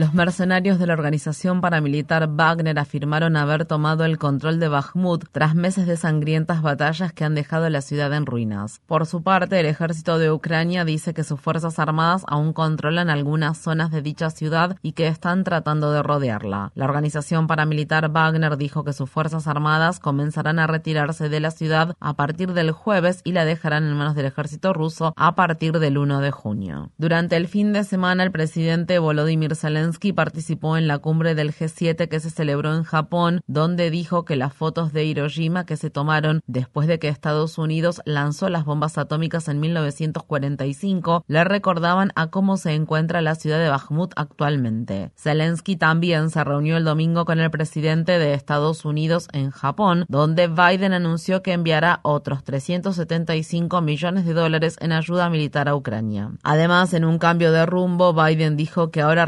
Los mercenarios de la organización paramilitar Wagner afirmaron haber tomado el control de Bakhmut tras meses de sangrientas batallas que han dejado la ciudad en ruinas. Por su parte, el ejército de Ucrania dice que sus fuerzas armadas aún controlan algunas zonas de dicha ciudad y que están tratando de rodearla. La organización paramilitar Wagner dijo que sus fuerzas armadas comenzarán a retirarse de la ciudad a partir del jueves y la dejarán en manos del ejército ruso a partir del 1 de junio. Durante el fin de semana, el presidente Volodymyr Zelensky participó en la cumbre del G7 que se celebró en Japón, donde dijo que las fotos de Hiroshima que se tomaron después de que Estados Unidos lanzó las bombas atómicas en 1945 le recordaban a cómo se encuentra la ciudad de Bakhmut actualmente. Zelensky también se reunió el domingo con el presidente de Estados Unidos en Japón, donde Biden anunció que enviará otros 375 millones de dólares en ayuda militar a Ucrania. Además, en un cambio de rumbo, Biden dijo que ahora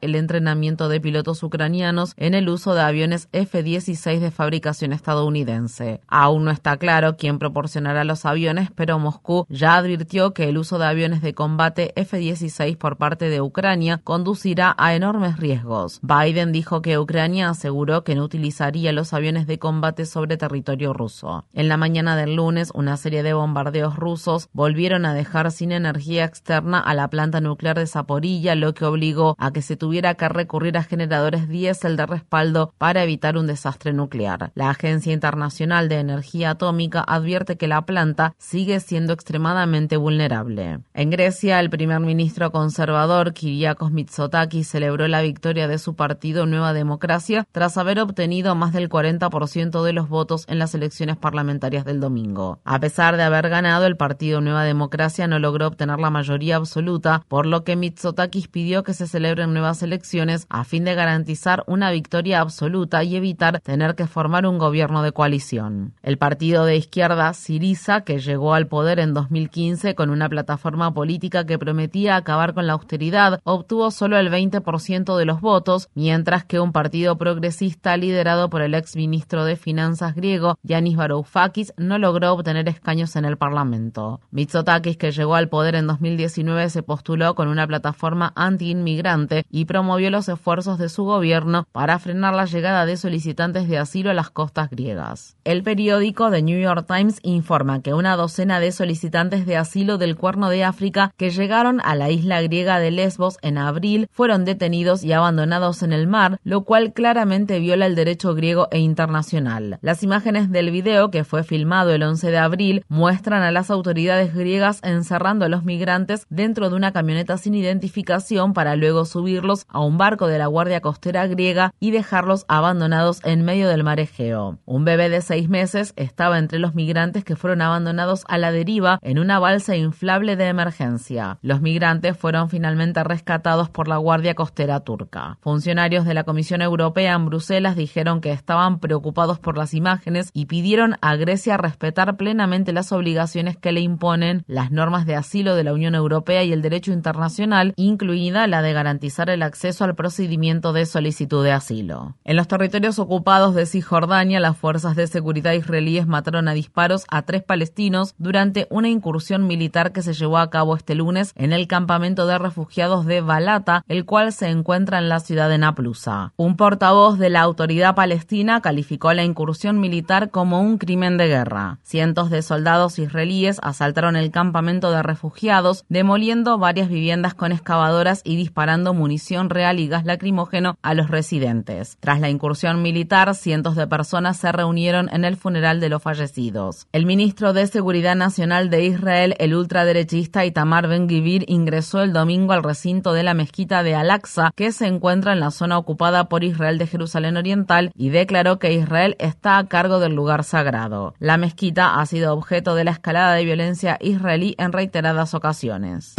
el entrenamiento de pilotos ucranianos en el uso de aviones F-16 de fabricación estadounidense. Aún no está claro quién proporcionará los aviones, pero Moscú ya advirtió que el uso de aviones de combate F-16 por parte de Ucrania conducirá a enormes riesgos. Biden dijo que Ucrania aseguró que no utilizaría los aviones de combate sobre territorio ruso. En la mañana del lunes, una serie de bombardeos rusos volvieron a dejar sin energía externa a la planta nuclear de Zaporilla, lo que obligó a que se tuviera que recurrir a generadores diésel de respaldo para evitar un desastre nuclear. La Agencia Internacional de Energía Atómica advierte que la planta sigue siendo extremadamente vulnerable. En Grecia, el primer ministro conservador Kyriakos Mitsotakis celebró la victoria de su partido Nueva Democracia tras haber obtenido más del 40% de los votos en las elecciones parlamentarias del domingo. A pesar de haber ganado, el partido Nueva Democracia no logró obtener la mayoría absoluta, por lo que Mitsotakis pidió que se celebren nuevas elecciones a fin de garantizar una victoria absoluta y evitar tener que formar un gobierno de coalición. El partido de izquierda Siriza, que llegó al poder en 2015 con una plataforma política que prometía acabar con la austeridad, obtuvo solo el 20% de los votos, mientras que un partido progresista liderado por el ex ministro de Finanzas griego Yanis Varoufakis no logró obtener escaños en el Parlamento. Mitsotakis, que llegó al poder en 2019, se postuló con una plataforma anti-inmigrante y promovió los esfuerzos de su gobierno para frenar la llegada de solicitantes de asilo a las costas griegas. El periódico The New York Times informa que una docena de solicitantes de asilo del Cuerno de África que llegaron a la isla griega de Lesbos en abril fueron detenidos y abandonados en el mar, lo cual claramente viola el derecho griego e internacional. Las imágenes del video, que fue filmado el 11 de abril, muestran a las autoridades griegas encerrando a los migrantes dentro de una camioneta sin identificación para luego subir a un barco de la Guardia Costera griega y dejarlos abandonados en medio del mar Egeo. Un bebé de seis meses estaba entre los migrantes que fueron abandonados a la deriva en una balsa inflable de emergencia. Los migrantes fueron finalmente rescatados por la Guardia Costera turca. Funcionarios de la Comisión Europea en Bruselas dijeron que estaban preocupados por las imágenes y pidieron a Grecia respetar plenamente las obligaciones que le imponen las normas de asilo de la Unión Europea y el derecho internacional, incluida la de garantizar el acceso al procedimiento de solicitud de asilo. En los territorios ocupados de Cisjordania, las fuerzas de seguridad israelíes mataron a disparos a tres palestinos durante una incursión militar que se llevó a cabo este lunes en el campamento de refugiados de Balata, el cual se encuentra en la ciudad de Naplusa. Un portavoz de la autoridad palestina calificó la incursión militar como un crimen de guerra. Cientos de soldados israelíes asaltaron el campamento de refugiados, demoliendo varias viviendas con excavadoras y disparando municiones munición real y gas lacrimógeno a los residentes. Tras la incursión militar, cientos de personas se reunieron en el funeral de los fallecidos. El ministro de Seguridad Nacional de Israel, el ultraderechista Itamar Ben-Gvir, ingresó el domingo al recinto de la mezquita de Al-Aqsa, que se encuentra en la zona ocupada por Israel de Jerusalén Oriental, y declaró que Israel está a cargo del lugar sagrado. La mezquita ha sido objeto de la escalada de violencia israelí en reiteradas ocasiones.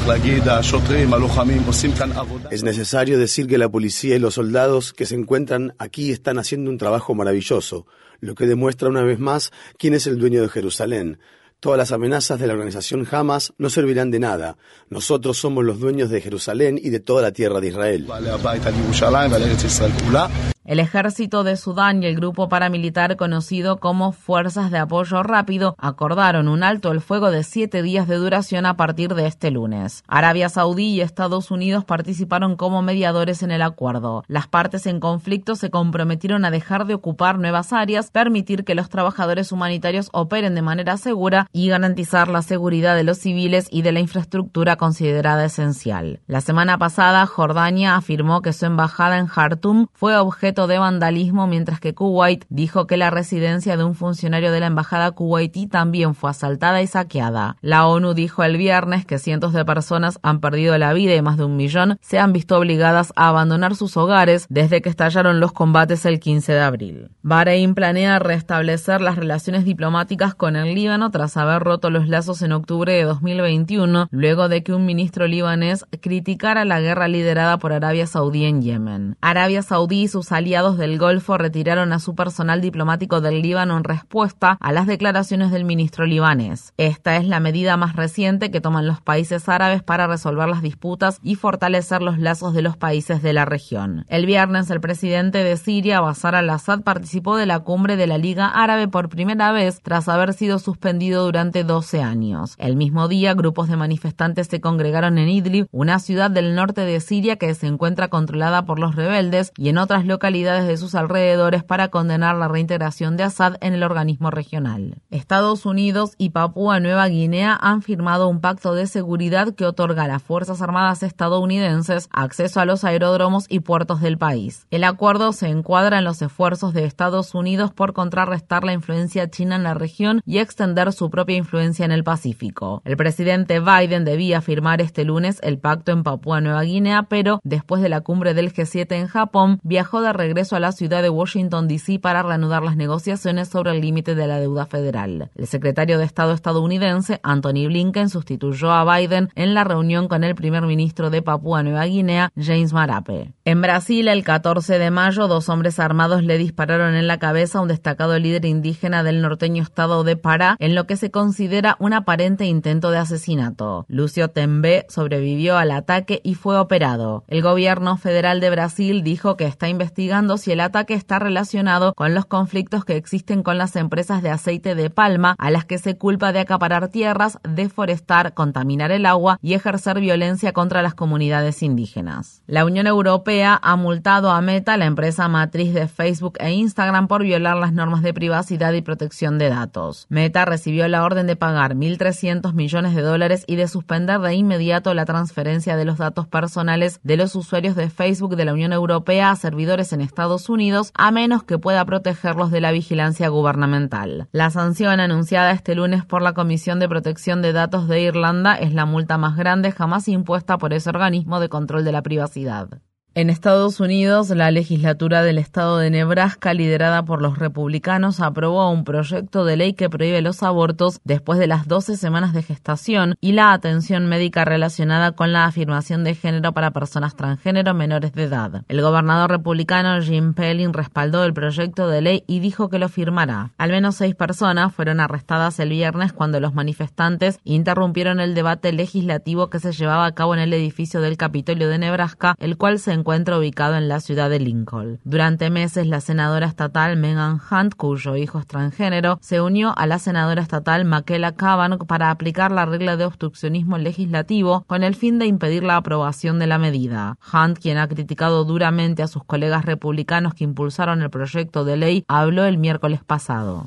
Es necesario decir que la policía y los soldados que se encuentran aquí están haciendo un trabajo maravilloso, lo que demuestra una vez más quién es el dueño de Jerusalén. Todas las amenazas de la organización Hamas no servirán de nada. Nosotros somos los dueños de Jerusalén y de toda la tierra de Israel. El ejército de Sudán y el grupo paramilitar conocido como Fuerzas de Apoyo Rápido acordaron un alto el fuego de siete días de duración a partir de este lunes. Arabia Saudí y Estados Unidos participaron como mediadores en el acuerdo. Las partes en conflicto se comprometieron a dejar de ocupar nuevas áreas, permitir que los trabajadores humanitarios operen de manera segura y garantizar la seguridad de los civiles y de la infraestructura considerada esencial. La semana pasada, Jordania afirmó que su embajada en Jartum fue objeto de vandalismo, mientras que Kuwait dijo que la residencia de un funcionario de la embajada kuwaití también fue asaltada y saqueada. La ONU dijo el viernes que cientos de personas han perdido la vida y más de un millón se han visto obligadas a abandonar sus hogares desde que estallaron los combates el 15 de abril. Bahrein planea restablecer las relaciones diplomáticas con el Líbano tras haber roto los lazos en octubre de 2021, luego de que un ministro libanés criticara la guerra liderada por Arabia Saudí en Yemen. Arabia Saudí y sus aliados del Golfo retiraron a su personal diplomático del Líbano en respuesta a las declaraciones del ministro libanés. Esta es la medida más reciente que toman los países árabes para resolver las disputas y fortalecer los lazos de los países de la región. El viernes, el presidente de Siria, Bashar al-Assad, participó de la cumbre de la Liga Árabe por primera vez tras haber sido suspendido durante 12 años. El mismo día, grupos de manifestantes se congregaron en Idlib, una ciudad del norte de Siria que se encuentra controlada por los rebeldes, y en otras localidades de sus alrededores para condenar la reintegración de Assad en el organismo regional. Estados Unidos y Papúa Nueva Guinea han firmado un pacto de seguridad que otorga a las Fuerzas Armadas estadounidenses acceso a los aeródromos y puertos del país. El acuerdo se encuadra en los esfuerzos de Estados Unidos por contrarrestar la influencia china en la región y extender su propia influencia en el Pacífico. El presidente Biden debía firmar este lunes el pacto en Papúa Nueva Guinea, pero después de la cumbre del G7 en Japón, viajó de regreso a la ciudad de Washington, D.C. para reanudar las negociaciones sobre el límite de la deuda federal. El secretario de Estado estadounidense, Anthony Blinken, sustituyó a Biden en la reunión con el primer ministro de Papúa Nueva Guinea, James Marape. En Brasil, el 14 de mayo, dos hombres armados le dispararon en la cabeza a un destacado líder indígena del norteño estado de Pará, en lo que se considera un aparente intento de asesinato. Lucio Tembe sobrevivió al ataque y fue operado. El gobierno federal de Brasil dijo que está investigando si el ataque está relacionado con los conflictos que existen con las empresas de aceite de palma, a las que se culpa de acaparar tierras, deforestar, contaminar el agua y ejercer violencia contra las comunidades indígenas. La Unión Europea ha multado a Meta, la empresa matriz de Facebook e Instagram, por violar las normas de privacidad y protección de datos. Meta recibió la orden de pagar 1.300 millones de dólares y de suspender de inmediato la transferencia de los datos personales de los usuarios de Facebook de la Unión Europea a servidores en Estados Unidos a menos que pueda protegerlos de la vigilancia gubernamental. La sanción anunciada este lunes por la Comisión de Protección de Datos de Irlanda es la multa más grande jamás impuesta por ese organismo de control de la privacidad. En Estados Unidos, la legislatura del estado de Nebraska, liderada por los republicanos, aprobó un proyecto de ley que prohíbe los abortos después de las 12 semanas de gestación y la atención médica relacionada con la afirmación de género para personas transgénero menores de edad. El gobernador republicano Jim Pelling respaldó el proyecto de ley y dijo que lo firmará. Al menos seis personas fueron arrestadas el viernes cuando los manifestantes interrumpieron el debate legislativo que se llevaba a cabo en el edificio del Capitolio de Nebraska, el cual se encuentra ubicado en la ciudad de Lincoln. Durante meses, la senadora estatal Megan Hunt, cuyo hijo es transgénero, se unió a la senadora estatal Makela Kavanaugh para aplicar la regla de obstruccionismo legislativo con el fin de impedir la aprobación de la medida. Hunt, quien ha criticado duramente a sus colegas republicanos que impulsaron el proyecto de ley, habló el miércoles pasado.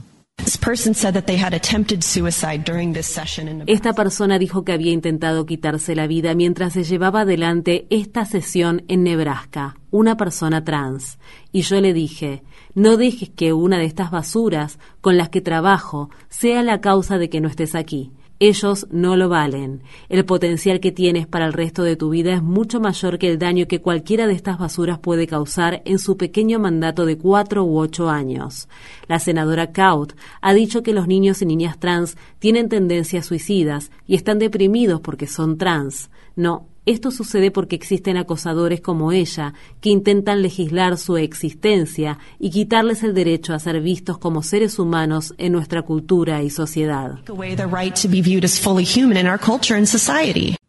Esta persona dijo que había intentado quitarse la vida mientras se llevaba adelante esta sesión en Nebraska, una persona trans. Y yo le dije, no dejes que una de estas basuras con las que trabajo sea la causa de que no estés aquí. Ellos no lo valen. El potencial que tienes para el resto de tu vida es mucho mayor que el daño que cualquiera de estas basuras puede causar en su pequeño mandato de cuatro u ocho años. La senadora Kaut ha dicho que los niños y niñas trans tienen tendencias suicidas y están deprimidos porque son trans. No, esto sucede porque existen acosadores como ella que intentan legislar su existencia y quitarles el derecho a ser vistos como seres humanos en nuestra cultura y sociedad.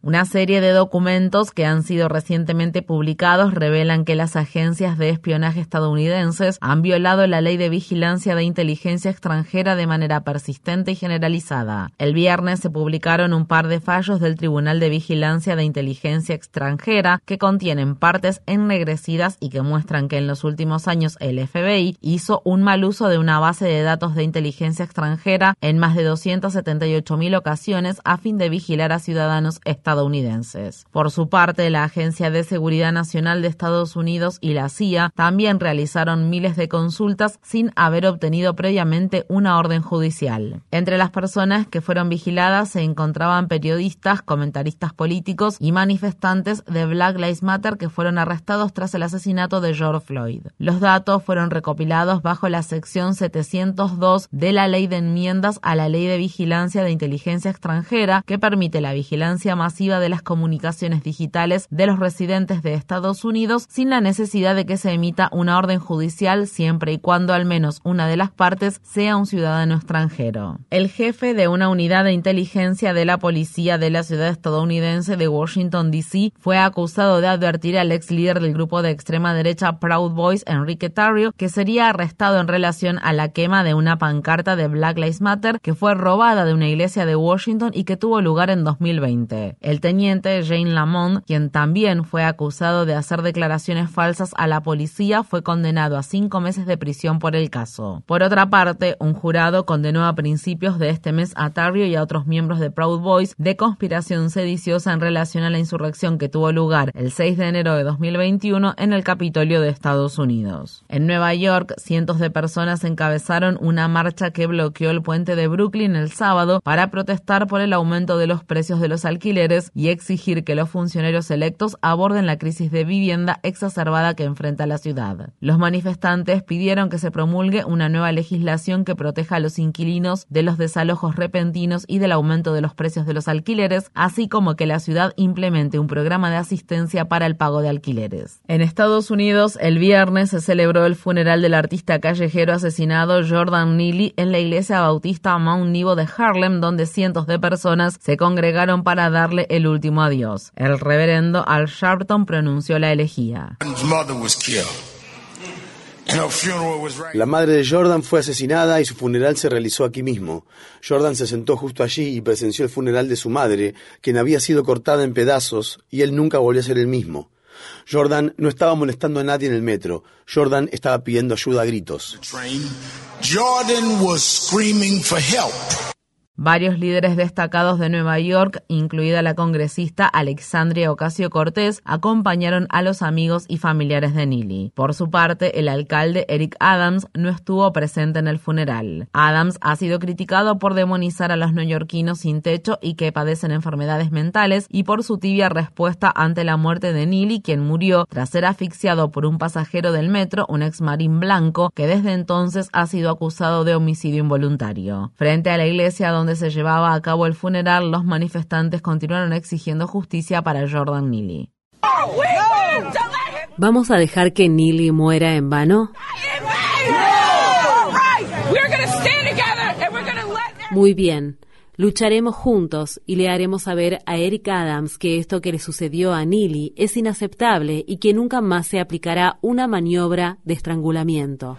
Una serie de documentos que han sido recientemente publicados revelan que las agencias de espionaje estadounidenses han violado la ley de vigilancia de inteligencia extranjera de manera persistente y generalizada. El viernes se publicaron un par de fallos del Tribunal de Vigilancia de Inteligencia Extranjera que contienen partes ennegrecidas y que muestran que en los últimos años el FBI hizo un mal uso de una base de datos de inteligencia extranjera en más de 278 mil ocasiones a fin de vigilar a ciudadanos estadounidenses. Por su parte, la Agencia de Seguridad Nacional de Estados Unidos y la CIA también realizaron miles de consultas sin haber obtenido previamente una orden judicial. Entre las personas que fueron vigiladas se encontraban periodistas, comentaristas políticos y manifestantes de Black Lives Matter que fueron arrestados tras el asesinato de George Floyd. Los datos fueron recopilados bajo la sección 702 de la Ley de Enmiendas a la Ley de Vigilancia de Inteligencia Extranjera que permite la vigilancia masiva de las comunicaciones digitales de los residentes de Estados Unidos sin la necesidad de que se emita una orden judicial siempre y cuando al menos una de las partes sea un ciudadano extranjero. El jefe de una unidad de inteligencia de la policía de la ciudad estadounidense de Washington, D.C., fue acusado de advertir al ex líder del grupo de extrema derecha Proud Boys, Enrique Tarrio, que sería arrestado en relación a la quema de una pancarta de Black Lives Matter que fue robada de una iglesia de Washington y que tuvo lugar en 2020. El teniente Jane Lamont, quien también fue acusado de hacer declaraciones falsas a la policía, fue condenado a cinco meses de prisión por el caso. Por otra parte, un jurado condenó a principios de este mes a Tarrio y a otros miembros de Proud Boys de conspiración sediciosa en relación a la insurrección que tuvo lugar el 6 de enero de 2021 en el Capitolio de Estados Unidos. En Nueva York, cientos de personas encabezaron una marcha que bloqueó el puente de Brooklyn el sábado para protestar por el aumento de los precios de los alquileres y exigir que los funcionarios electos aborden la crisis de vivienda exacerbada que enfrenta la ciudad. Los manifestantes pidieron que se promulgue una nueva legislación que proteja a los inquilinos de los desalojos repentinos y del aumento de los precios de los alquileres, así como que la ciudad implemente un programa de asistencia para el pago de alquileres. En Estados Unidos, el viernes se celebró el funeral del artista callejero asesinado Jordan Neely en la iglesia bautista Mount Nebo de Harlem, donde cientos de personas se congregaron para darle el último adiós. El reverendo Al Sharpton pronunció la elegía. La madre de Jordan fue asesinada y su funeral se realizó aquí mismo. Jordan se sentó justo allí y presenció el funeral de su madre, quien había sido cortada en pedazos, y él nunca volvió a ser el mismo. Jordan no estaba molestando a nadie en el metro. Jordan estaba pidiendo ayuda a gritos. Jordan was screaming for help. Varios líderes destacados de Nueva York, incluida la congresista Alexandria Ocasio Cortés, acompañaron a los amigos y familiares de Neely. Por su parte, el alcalde Eric Adams no estuvo presente en el funeral. Adams ha sido criticado por demonizar a los neoyorquinos sin techo y que padecen enfermedades mentales y por su tibia respuesta ante la muerte de Neely, quien murió tras ser asfixiado por un pasajero del metro, un ex marín blanco, que desde entonces ha sido acusado de homicidio involuntario. Frente a la iglesia donde se llevaba a cabo el funeral, los manifestantes continuaron exigiendo justicia para Jordan Neely. ¿Vamos a dejar que Neely muera en vano? Muy bien. Lucharemos juntos y le haremos saber a Eric Adams que esto que le sucedió a Neely es inaceptable y que nunca más se aplicará una maniobra de estrangulamiento.